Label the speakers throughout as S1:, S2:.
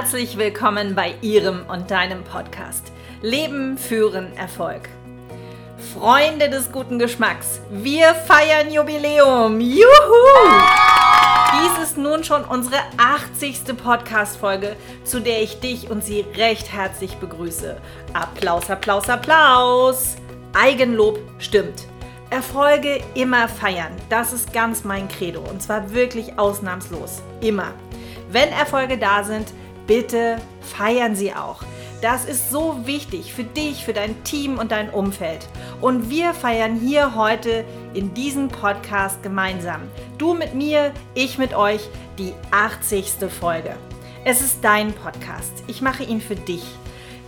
S1: Herzlich willkommen bei Ihrem und deinem Podcast Leben, Führen, Erfolg. Freunde des guten Geschmacks, wir feiern Jubiläum. Juhu! Dies ist nun schon unsere 80. Podcast-Folge, zu der ich dich und sie recht herzlich begrüße. Applaus, Applaus, Applaus! Eigenlob stimmt. Erfolge immer feiern. Das ist ganz mein Credo und zwar wirklich ausnahmslos. Immer. Wenn Erfolge da sind, bitte feiern sie auch. Das ist so wichtig für dich, für dein Team und dein Umfeld. Und wir feiern hier heute in diesem Podcast gemeinsam. Du mit mir, ich mit euch, die 80. Folge. Es ist dein Podcast. Ich mache ihn für dich.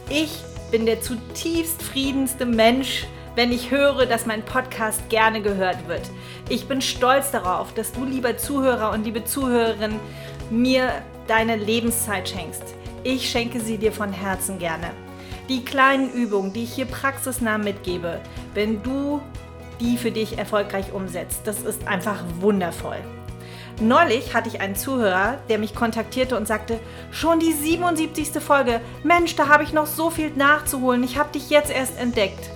S1: Ich bin der zutiefst friedenste Mensch, wenn ich höre, dass mein Podcast gerne gehört wird. Ich bin stolz darauf, dass du, lieber Zuhörer und liebe Zuhörerin, mir deine Lebenszeit schenkst. Ich schenke sie dir von Herzen gerne. Die kleinen Übungen, die ich hier praxisnah mitgebe, wenn du die für dich erfolgreich umsetzt, das ist einfach wundervoll. Neulich hatte ich einen Zuhörer, der mich kontaktierte und sagte, schon die 77. Folge, Mensch, da habe ich noch so viel nachzuholen, ich habe dich jetzt erst entdeckt.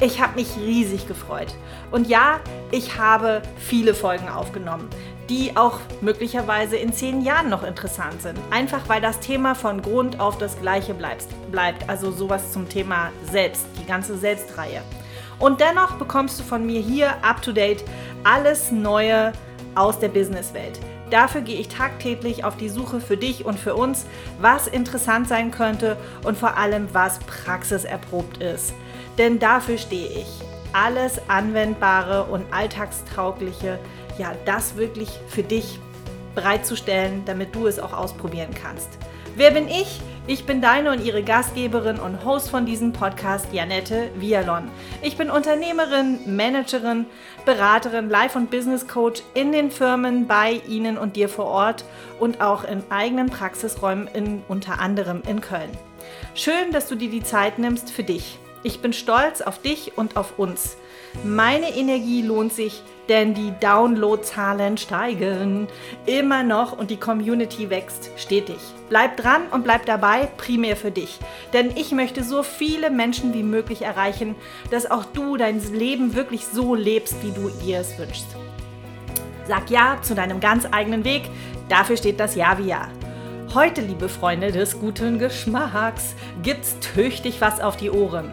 S1: Ich habe mich riesig gefreut. Und ja, ich habe viele Folgen aufgenommen, die auch möglicherweise in zehn Jahren noch interessant sind. Einfach weil das Thema von Grund auf das gleiche bleibt. bleibt. Also sowas zum Thema Selbst, die ganze Selbstreihe. Und dennoch bekommst du von mir hier up-to-date alles Neue aus der Businesswelt. Dafür gehe ich tagtäglich auf die Suche für dich und für uns, was interessant sein könnte und vor allem, was praxiserprobt ist. Denn dafür stehe ich. Alles Anwendbare und Alltagstaugliche, ja, das wirklich für dich bereitzustellen, damit du es auch ausprobieren kannst. Wer bin ich? Ich bin deine und ihre Gastgeberin und Host von diesem Podcast, Janette Vialon. Ich bin Unternehmerin, Managerin, Beraterin, Life- und Business Coach in den Firmen, bei Ihnen und dir vor Ort und auch in eigenen Praxisräumen, in, unter anderem in Köln. Schön, dass du dir die Zeit nimmst für dich. Ich bin stolz auf dich und auf uns. Meine Energie lohnt sich, denn die Downloadzahlen steigen immer noch und die Community wächst stetig. Bleib dran und bleib dabei, primär für dich. Denn ich möchte so viele Menschen wie möglich erreichen, dass auch du dein Leben wirklich so lebst, wie du ihr es wünschst. Sag Ja zu deinem ganz eigenen Weg. Dafür steht das Ja wie Ja. Heute, liebe Freunde des guten Geschmacks, gibt's tüchtig was auf die Ohren.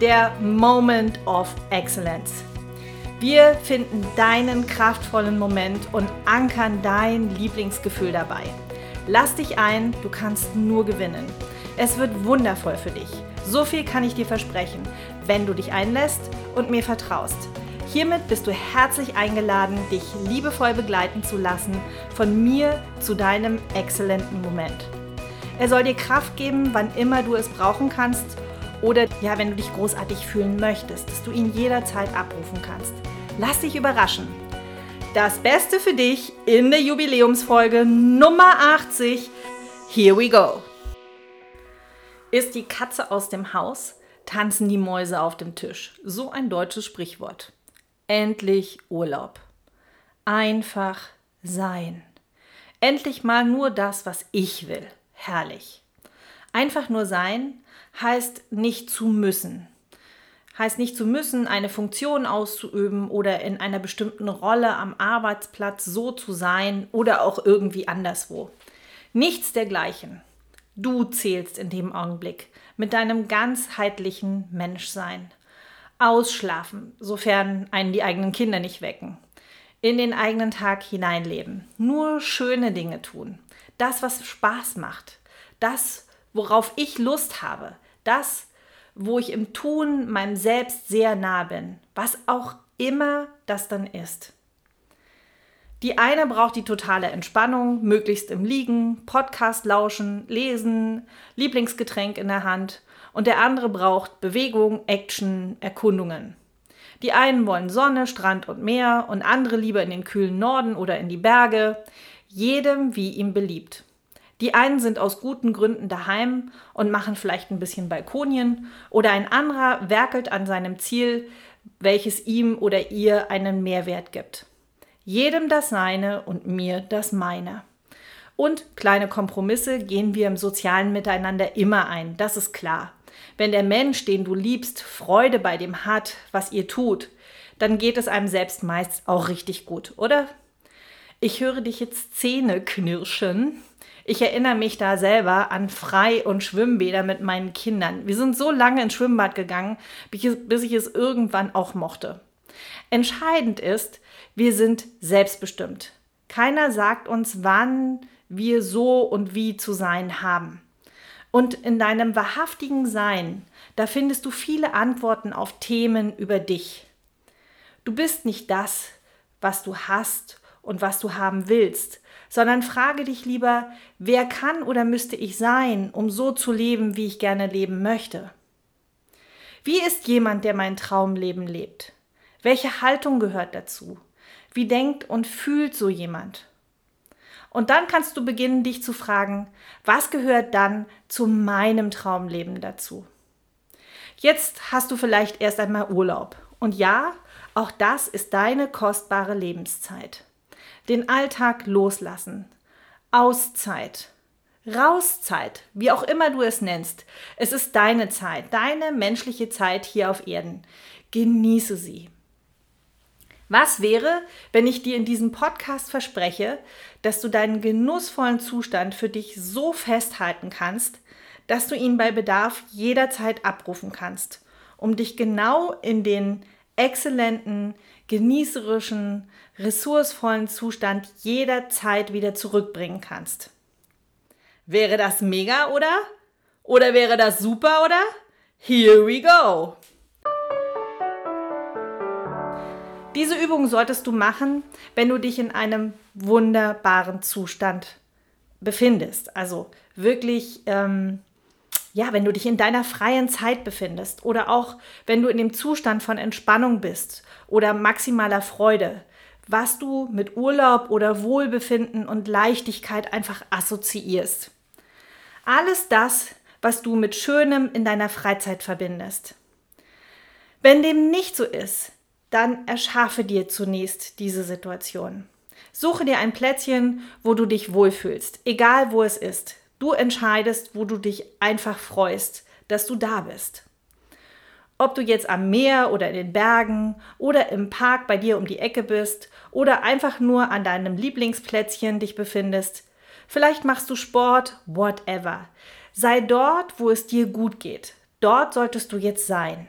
S1: Der Moment of Excellence. Wir finden deinen kraftvollen Moment und ankern dein Lieblingsgefühl dabei. Lass dich ein, du kannst nur gewinnen. Es wird wundervoll für dich. So viel kann ich dir versprechen, wenn du dich einlässt und mir vertraust. Hiermit bist du herzlich eingeladen, dich liebevoll begleiten zu lassen von mir zu deinem exzellenten Moment. Er soll dir Kraft geben, wann immer du es brauchen kannst oder ja, wenn du dich großartig fühlen möchtest, dass du ihn jederzeit abrufen kannst. Lass dich überraschen. Das Beste für dich in der Jubiläumsfolge Nummer 80. Here we go. Ist die Katze aus dem Haus, tanzen die Mäuse auf dem Tisch. So ein deutsches Sprichwort. Endlich Urlaub. Einfach sein. Endlich mal nur das, was ich will. Herrlich. Einfach nur sein heißt nicht zu müssen. Heißt nicht zu müssen, eine Funktion auszuüben oder in einer bestimmten Rolle am Arbeitsplatz so zu sein oder auch irgendwie anderswo. Nichts dergleichen. Du zählst in dem Augenblick mit deinem ganzheitlichen Menschsein. Ausschlafen, sofern einen die eigenen Kinder nicht wecken. In den eigenen Tag hineinleben. Nur schöne Dinge tun. Das, was Spaß macht. Das, worauf ich Lust habe. Das, wo ich im Tun meinem Selbst sehr nah bin. Was auch immer das dann ist. Die eine braucht die totale Entspannung, möglichst im Liegen, Podcast lauschen, lesen, Lieblingsgetränk in der Hand und der andere braucht Bewegung, Action, Erkundungen. Die einen wollen Sonne, Strand und Meer und andere lieber in den kühlen Norden oder in die Berge, jedem wie ihm beliebt. Die einen sind aus guten Gründen daheim und machen vielleicht ein bisschen Balkonien oder ein anderer werkelt an seinem Ziel, welches ihm oder ihr einen Mehrwert gibt. Jedem das Seine und mir das Meine. Und kleine Kompromisse gehen wir im sozialen Miteinander immer ein, das ist klar. Wenn der Mensch, den du liebst, Freude bei dem hat, was ihr tut, dann geht es einem selbst meist auch richtig gut, oder? Ich höre dich jetzt Zähne knirschen. Ich erinnere mich da selber an Frei- und Schwimmbäder mit meinen Kindern. Wir sind so lange ins Schwimmbad gegangen, bis ich es irgendwann auch mochte. Entscheidend ist, wir sind selbstbestimmt. Keiner sagt uns, wann wir so und wie zu sein haben. Und in deinem wahrhaftigen Sein, da findest du viele Antworten auf Themen über dich. Du bist nicht das, was du hast und was du haben willst, sondern frage dich lieber, wer kann oder müsste ich sein, um so zu leben, wie ich gerne leben möchte? Wie ist jemand, der mein Traumleben lebt? Welche Haltung gehört dazu? Wie denkt und fühlt so jemand? Und dann kannst du beginnen, dich zu fragen, was gehört dann zu meinem Traumleben dazu? Jetzt hast du vielleicht erst einmal Urlaub. Und ja, auch das ist deine kostbare Lebenszeit. Den Alltag loslassen. Auszeit. Rauszeit, wie auch immer du es nennst. Es ist deine Zeit, deine menschliche Zeit hier auf Erden. Genieße sie. Was wäre, wenn ich dir in diesem Podcast verspreche, dass du deinen genussvollen Zustand für dich so festhalten kannst, dass du ihn bei Bedarf jederzeit abrufen kannst, um dich genau in den exzellenten, genießerischen, ressourcevollen Zustand jederzeit wieder zurückbringen kannst. Wäre das mega, oder? Oder wäre das super, oder? Here we go! Diese Übung solltest du machen, wenn du dich in einem wunderbaren Zustand befindest. Also wirklich, ähm, ja, wenn du dich in deiner freien Zeit befindest oder auch wenn du in dem Zustand von Entspannung bist oder maximaler Freude, was du mit Urlaub oder Wohlbefinden und Leichtigkeit einfach assoziierst. Alles das, was du mit Schönem in deiner Freizeit verbindest. Wenn dem nicht so ist, dann erschaffe dir zunächst diese Situation. Suche dir ein Plätzchen, wo du dich wohlfühlst, egal wo es ist. Du entscheidest, wo du dich einfach freust, dass du da bist. Ob du jetzt am Meer oder in den Bergen oder im Park bei dir um die Ecke bist oder einfach nur an deinem Lieblingsplätzchen dich befindest, vielleicht machst du Sport, whatever. Sei dort, wo es dir gut geht. Dort solltest du jetzt sein.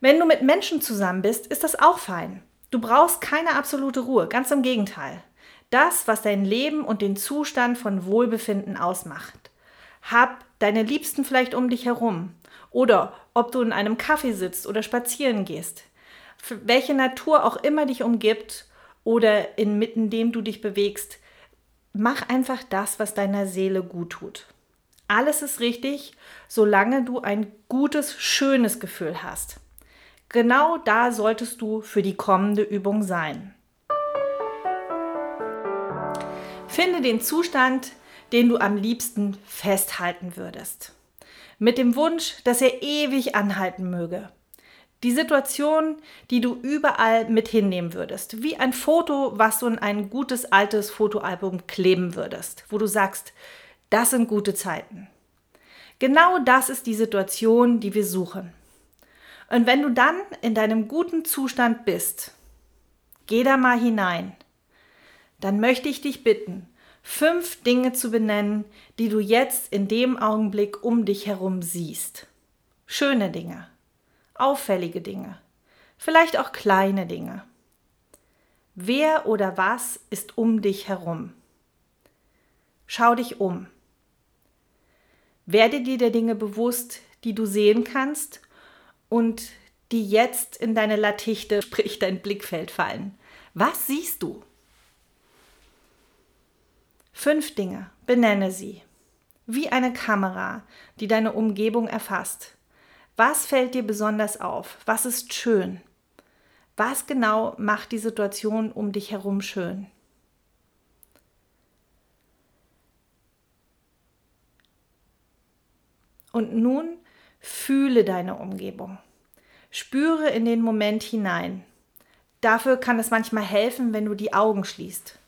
S1: Wenn du mit Menschen zusammen bist, ist das auch fein. Du brauchst keine absolute Ruhe, ganz im Gegenteil. Das, was dein Leben und den Zustand von Wohlbefinden ausmacht. Hab deine Liebsten vielleicht um dich herum. Oder ob du in einem Kaffee sitzt oder spazieren gehst. Welche Natur auch immer dich umgibt oder inmitten dem du dich bewegst, mach einfach das, was deiner Seele gut tut. Alles ist richtig, solange du ein gutes, schönes Gefühl hast. Genau da solltest du für die kommende Übung sein. Finde den Zustand, den du am liebsten festhalten würdest. Mit dem Wunsch, dass er ewig anhalten möge. Die Situation, die du überall mit hinnehmen würdest. Wie ein Foto, was du in ein gutes altes Fotoalbum kleben würdest, wo du sagst, das sind gute Zeiten. Genau das ist die Situation, die wir suchen. Und wenn du dann in deinem guten Zustand bist, geh da mal hinein, dann möchte ich dich bitten, fünf Dinge zu benennen, die du jetzt in dem Augenblick um dich herum siehst. Schöne Dinge, auffällige Dinge, vielleicht auch kleine Dinge. Wer oder was ist um dich herum? Schau dich um. Werde dir der Dinge bewusst, die du sehen kannst und die jetzt in deine Latichte, sprich dein Blickfeld fallen. Was siehst du? Fünf Dinge, benenne sie. Wie eine Kamera, die deine Umgebung erfasst. Was fällt dir besonders auf? Was ist schön? Was genau macht die Situation um dich herum schön? Und nun Fühle deine Umgebung. Spüre in den Moment hinein. Dafür kann es manchmal helfen, wenn du die Augen schließt.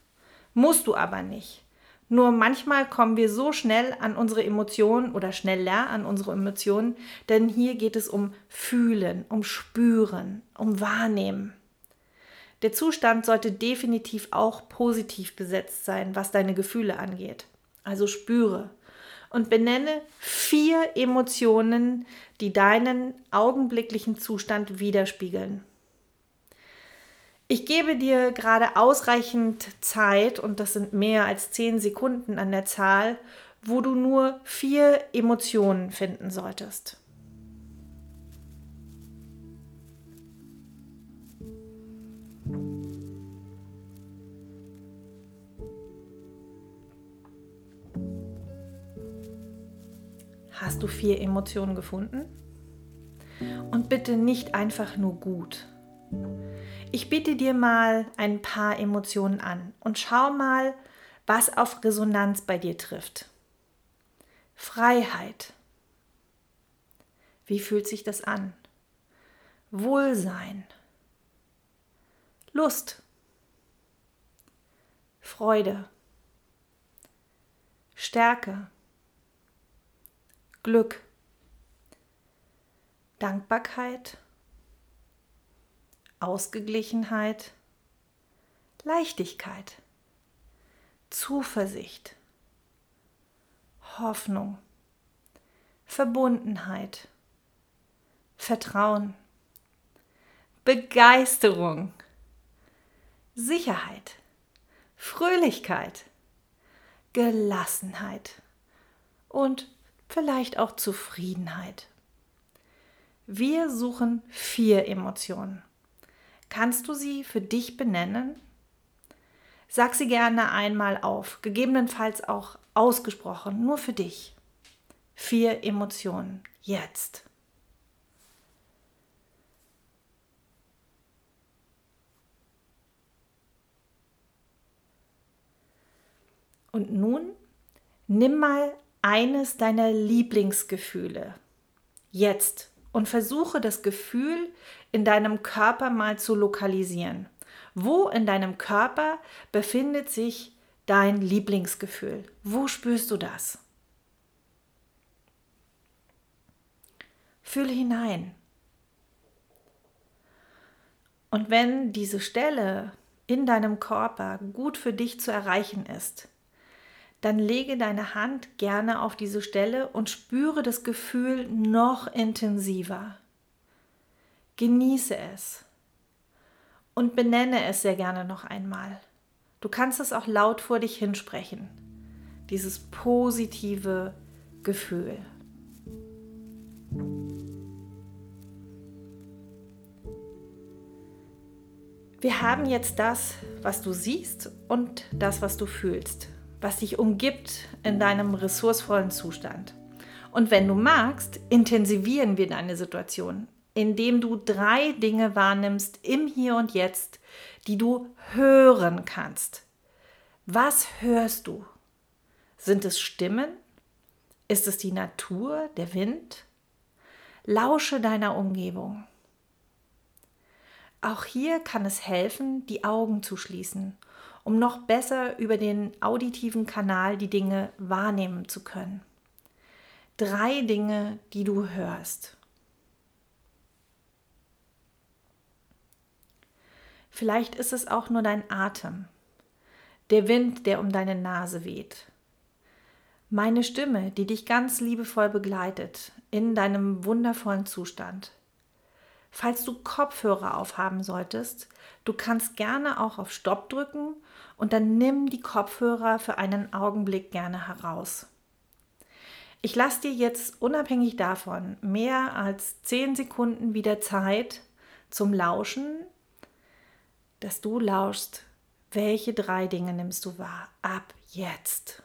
S1: Musst du aber nicht. Nur manchmal kommen wir so schnell an unsere Emotionen oder schneller an unsere Emotionen, denn hier geht es um Fühlen, um Spüren, um Wahrnehmen. Der Zustand sollte definitiv auch positiv besetzt sein, was deine Gefühle angeht. Also spüre und benenne vier Emotionen, die deinen augenblicklichen Zustand widerspiegeln. Ich gebe dir gerade ausreichend Zeit, und das sind mehr als zehn Sekunden an der Zahl, wo du nur vier Emotionen finden solltest. Hast du vier Emotionen gefunden? Und bitte nicht einfach nur gut. Ich biete dir mal ein paar Emotionen an und schau mal, was auf Resonanz bei dir trifft. Freiheit. Wie fühlt sich das an? Wohlsein. Lust. Freude. Stärke. Glück. Dankbarkeit. Ausgeglichenheit, Leichtigkeit, Zuversicht, Hoffnung, Verbundenheit, Vertrauen, Begeisterung, Sicherheit, Fröhlichkeit, Gelassenheit und vielleicht auch Zufriedenheit. Wir suchen vier Emotionen. Kannst du sie für dich benennen? Sag sie gerne einmal auf, gegebenenfalls auch ausgesprochen, nur für dich. Vier Emotionen, jetzt. Und nun nimm mal eines deiner Lieblingsgefühle. Jetzt und versuche das Gefühl in deinem Körper mal zu lokalisieren. Wo in deinem Körper befindet sich dein Lieblingsgefühl? Wo spürst du das? Fühle hinein. Und wenn diese Stelle in deinem Körper gut für dich zu erreichen ist, dann lege deine Hand gerne auf diese Stelle und spüre das Gefühl noch intensiver. Genieße es und benenne es sehr gerne noch einmal. Du kannst es auch laut vor dich hinsprechen, dieses positive Gefühl. Wir haben jetzt das, was du siehst und das, was du fühlst was dich umgibt in deinem ressourcevollen Zustand. Und wenn du magst, intensivieren wir deine Situation, indem du drei Dinge wahrnimmst im Hier und Jetzt, die du hören kannst. Was hörst du? Sind es Stimmen? Ist es die Natur, der Wind? Lausche deiner Umgebung. Auch hier kann es helfen, die Augen zu schließen um noch besser über den auditiven Kanal die Dinge wahrnehmen zu können. Drei Dinge, die du hörst. Vielleicht ist es auch nur dein Atem, der Wind, der um deine Nase weht. Meine Stimme, die dich ganz liebevoll begleitet in deinem wundervollen Zustand. Falls du Kopfhörer aufhaben solltest, du kannst gerne auch auf Stopp drücken und dann nimm die Kopfhörer für einen Augenblick gerne heraus. Ich lasse dir jetzt unabhängig davon mehr als 10 Sekunden wieder Zeit zum Lauschen, dass du lauschst, welche drei Dinge nimmst du wahr ab jetzt.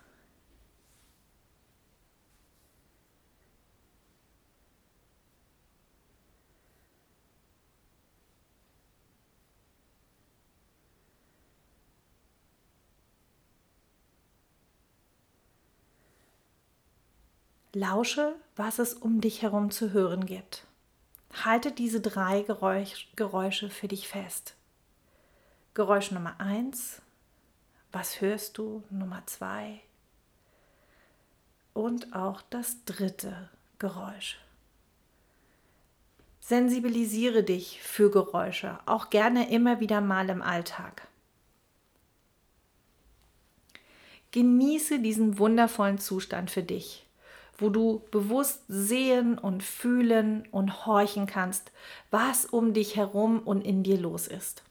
S1: Lausche, was es um dich herum zu hören gibt. Halte diese drei Geräusch, Geräusche für dich fest. Geräusch Nummer eins. Was hörst du? Nummer zwei. und auch das dritte Geräusch. Sensibilisiere dich für Geräusche, auch gerne immer wieder mal im Alltag. Genieße diesen wundervollen Zustand für dich, wo du bewusst sehen und fühlen und horchen kannst, was um dich herum und in dir los ist.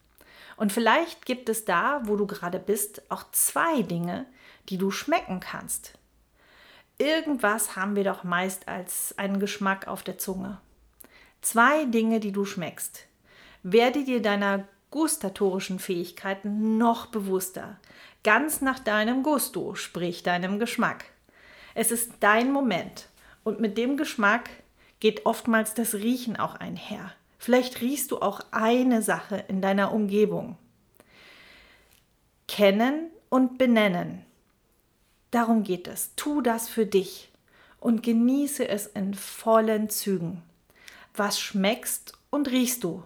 S1: Und vielleicht gibt es da, wo du gerade bist, auch zwei Dinge, die du schmecken kannst. Irgendwas haben wir doch meist als einen Geschmack auf der Zunge. Zwei Dinge, die du schmeckst. Werde dir deiner gustatorischen Fähigkeiten noch bewusster. Ganz nach deinem Gusto, sprich deinem Geschmack. Es ist dein Moment und mit dem Geschmack geht oftmals das Riechen auch einher. Vielleicht riechst du auch eine Sache in deiner Umgebung. Kennen und benennen. Darum geht es. Tu das für dich und genieße es in vollen Zügen. Was schmeckst und riechst du?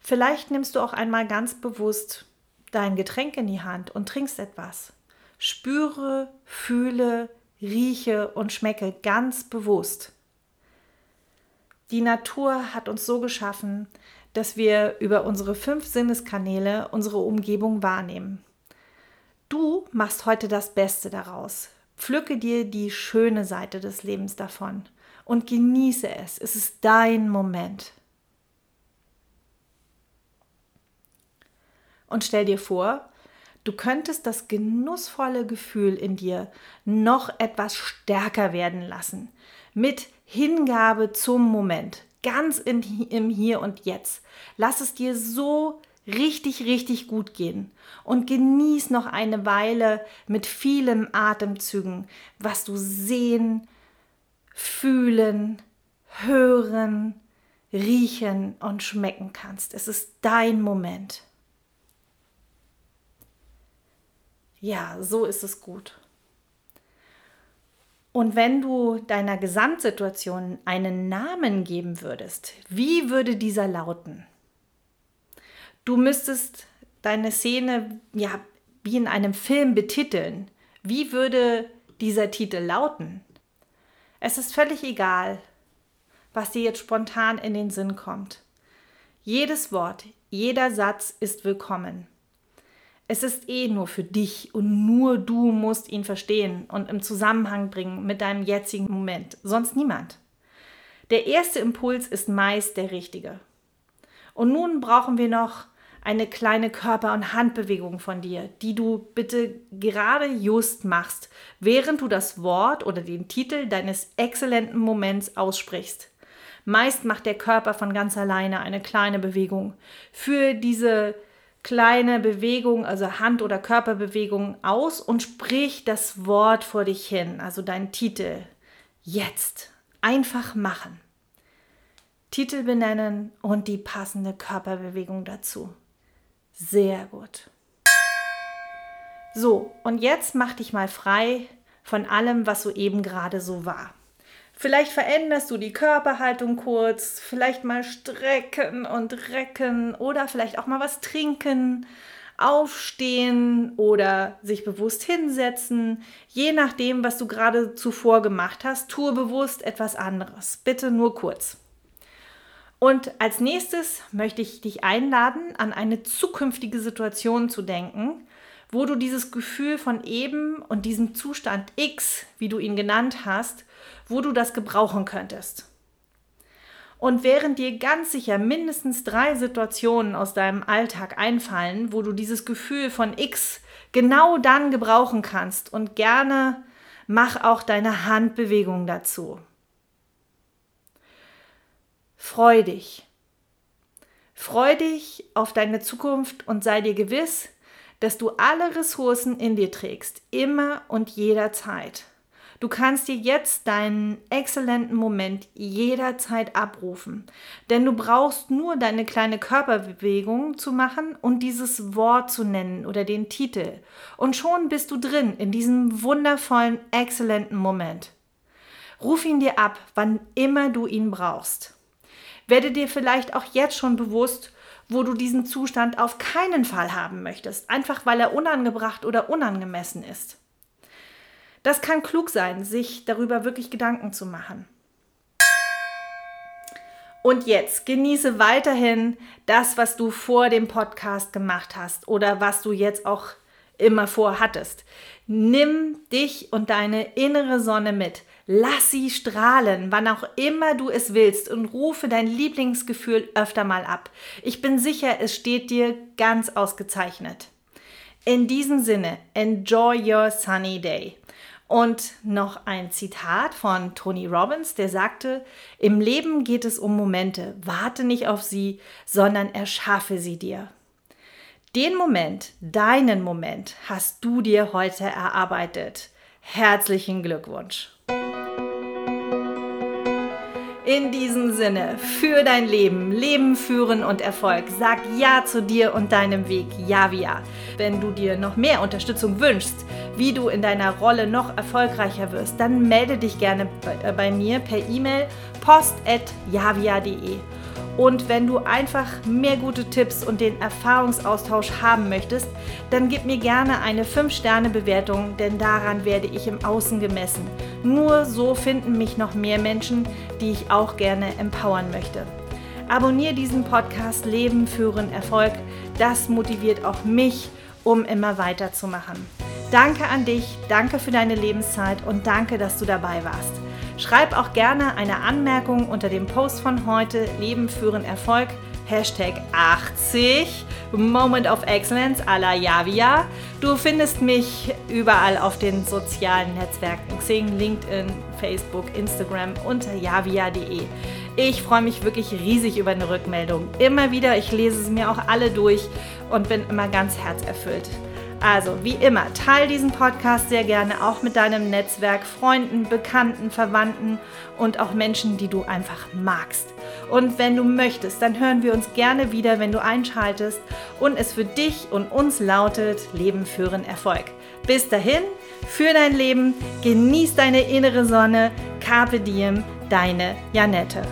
S1: Vielleicht nimmst du auch einmal ganz bewusst dein Getränk in die Hand und trinkst etwas. Spüre, fühle, rieche und schmecke ganz bewusst. Die Natur hat uns so geschaffen, dass wir über unsere fünf Sinneskanäle unsere Umgebung wahrnehmen. Du machst heute das Beste daraus. Pflücke dir die schöne Seite des Lebens davon und genieße es. Es ist dein Moment. Und stell dir vor, du könntest das genussvolle Gefühl in dir noch etwas stärker werden lassen. Mit Hingabe zum Moment, ganz in, im Hier und Jetzt. Lass es dir so richtig, richtig gut gehen und genieß noch eine Weile mit vielen Atemzügen, was du sehen, fühlen, hören, riechen und schmecken kannst. Es ist dein Moment. Ja, so ist es gut. Und wenn du deiner Gesamtsituation einen Namen geben würdest, wie würde dieser lauten? Du müsstest deine Szene ja wie in einem Film betiteln. Wie würde dieser Titel lauten? Es ist völlig egal, was dir jetzt spontan in den Sinn kommt. Jedes Wort, jeder Satz ist willkommen. Es ist eh nur für dich und nur du musst ihn verstehen und im Zusammenhang bringen mit deinem jetzigen Moment, sonst niemand. Der erste Impuls ist meist der richtige. Und nun brauchen wir noch eine kleine Körper- und Handbewegung von dir, die du bitte gerade just machst, während du das Wort oder den Titel deines exzellenten Moments aussprichst. Meist macht der Körper von ganz alleine eine kleine Bewegung. Für diese kleine Bewegung, also Hand- oder Körperbewegung aus und sprich das Wort vor dich hin, also dein Titel. Jetzt. Einfach machen. Titel benennen und die passende Körperbewegung dazu. Sehr gut. So, und jetzt mach dich mal frei von allem, was so eben gerade so war. Vielleicht veränderst du die Körperhaltung kurz, vielleicht mal strecken und recken oder vielleicht auch mal was trinken, aufstehen oder sich bewusst hinsetzen. Je nachdem, was du gerade zuvor gemacht hast, tue bewusst etwas anderes. Bitte nur kurz. Und als nächstes möchte ich dich einladen, an eine zukünftige Situation zu denken, wo du dieses Gefühl von eben und diesem Zustand X, wie du ihn genannt hast, wo du das gebrauchen könntest. Und während dir ganz sicher mindestens drei Situationen aus deinem Alltag einfallen, wo du dieses Gefühl von X genau dann gebrauchen kannst und gerne mach auch deine Handbewegung dazu. Freu dich. Freu dich auf deine Zukunft und sei dir gewiss, dass du alle Ressourcen in dir trägst, immer und jederzeit. Du kannst dir jetzt deinen exzellenten Moment jederzeit abrufen, denn du brauchst nur deine kleine Körperbewegung zu machen und dieses Wort zu nennen oder den Titel. Und schon bist du drin in diesem wundervollen, exzellenten Moment. Ruf ihn dir ab, wann immer du ihn brauchst. Werde dir vielleicht auch jetzt schon bewusst, wo du diesen Zustand auf keinen Fall haben möchtest, einfach weil er unangebracht oder unangemessen ist. Das kann klug sein, sich darüber wirklich Gedanken zu machen. Und jetzt genieße weiterhin das, was du vor dem Podcast gemacht hast oder was du jetzt auch immer vorhattest. Nimm dich und deine innere Sonne mit. Lass sie strahlen, wann auch immer du es willst und rufe dein Lieblingsgefühl öfter mal ab. Ich bin sicher, es steht dir ganz ausgezeichnet. In diesem Sinne, enjoy your sunny day. Und noch ein Zitat von Tony Robbins, der sagte, im Leben geht es um Momente, warte nicht auf sie, sondern erschaffe sie dir. Den Moment, deinen Moment, hast du dir heute erarbeitet. Herzlichen Glückwunsch. In diesem Sinne, für dein Leben, Leben führen und Erfolg, sag Ja zu dir und deinem Weg, Ja wie Ja. Wenn du dir noch mehr Unterstützung wünschst, wie du in deiner Rolle noch erfolgreicher wirst, dann melde dich gerne bei, äh, bei mir per E-Mail post.javia.de. Und wenn du einfach mehr gute Tipps und den Erfahrungsaustausch haben möchtest, dann gib mir gerne eine 5-Sterne-Bewertung, denn daran werde ich im Außen gemessen. Nur so finden mich noch mehr Menschen, die ich auch gerne empowern möchte. Abonniere diesen Podcast Leben führen Erfolg. Das motiviert auch mich, um immer weiterzumachen. Danke an dich, danke für deine Lebenszeit und danke, dass du dabei warst. Schreib auch gerne eine Anmerkung unter dem Post von heute Leben führen Erfolg Hashtag 80 Moment of Excellence à la Javia. Du findest mich überall auf den sozialen Netzwerken Xing, LinkedIn, Facebook, Instagram unter javia.de. Ich freue mich wirklich riesig über eine Rückmeldung. Immer wieder, ich lese sie mir auch alle durch und bin immer ganz herzerfüllt. Also, wie immer, teile diesen Podcast sehr gerne auch mit deinem Netzwerk, Freunden, Bekannten, Verwandten und auch Menschen, die du einfach magst. Und wenn du möchtest, dann hören wir uns gerne wieder, wenn du einschaltest und es für dich und uns lautet Leben führen Erfolg. Bis dahin, für dein Leben, genieß deine innere Sonne, Carpe Diem, deine Janette.